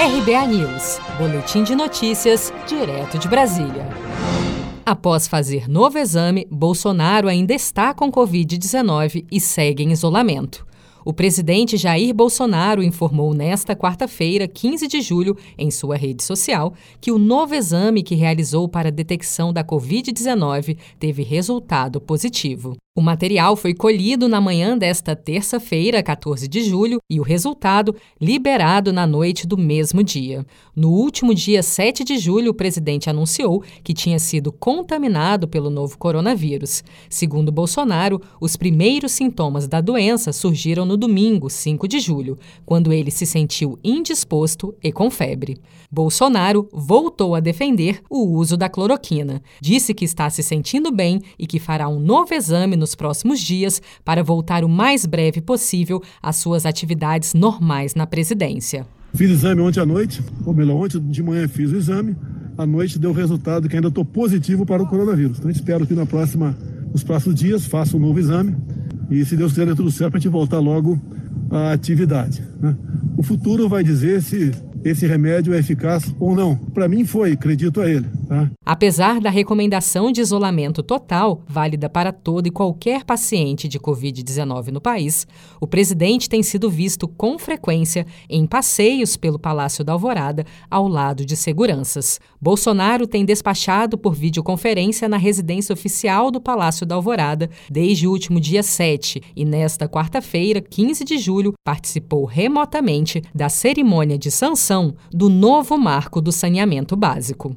RBA News, Boletim de Notícias, direto de Brasília. Após fazer novo exame, Bolsonaro ainda está com Covid-19 e segue em isolamento. O presidente Jair Bolsonaro informou nesta quarta-feira, 15 de julho, em sua rede social, que o novo exame que realizou para a detecção da Covid-19 teve resultado positivo. O material foi colhido na manhã desta terça-feira, 14 de julho, e o resultado liberado na noite do mesmo dia. No último dia 7 de julho, o presidente anunciou que tinha sido contaminado pelo novo coronavírus. Segundo Bolsonaro, os primeiros sintomas da doença surgiram no domingo, 5 de julho, quando ele se sentiu indisposto e com febre. Bolsonaro voltou a defender o uso da cloroquina. Disse que está se sentindo bem e que fará um novo exame nos próximos dias para voltar o mais breve possível às suas atividades normais na presidência. Fiz exame ontem à noite, ou melhor, ontem de manhã fiz o exame, à noite deu o resultado que ainda estou positivo para o coronavírus. Então espero que na próxima, nos próximos dias faça um novo exame e se Deus quiser dê tudo certo para a gente voltar logo à atividade. Né? O futuro vai dizer se esse remédio é eficaz ou não. Para mim foi, acredito a ele. Tá? Apesar da recomendação de isolamento total, válida para todo e qualquer paciente de Covid-19 no país, o presidente tem sido visto com frequência em passeios pelo Palácio da Alvorada ao lado de seguranças. Bolsonaro tem despachado por videoconferência na residência oficial do Palácio da Alvorada desde o último dia 7 e, nesta quarta-feira, 15 de julho, participou remotamente da cerimônia de sanção do novo marco do saneamento básico.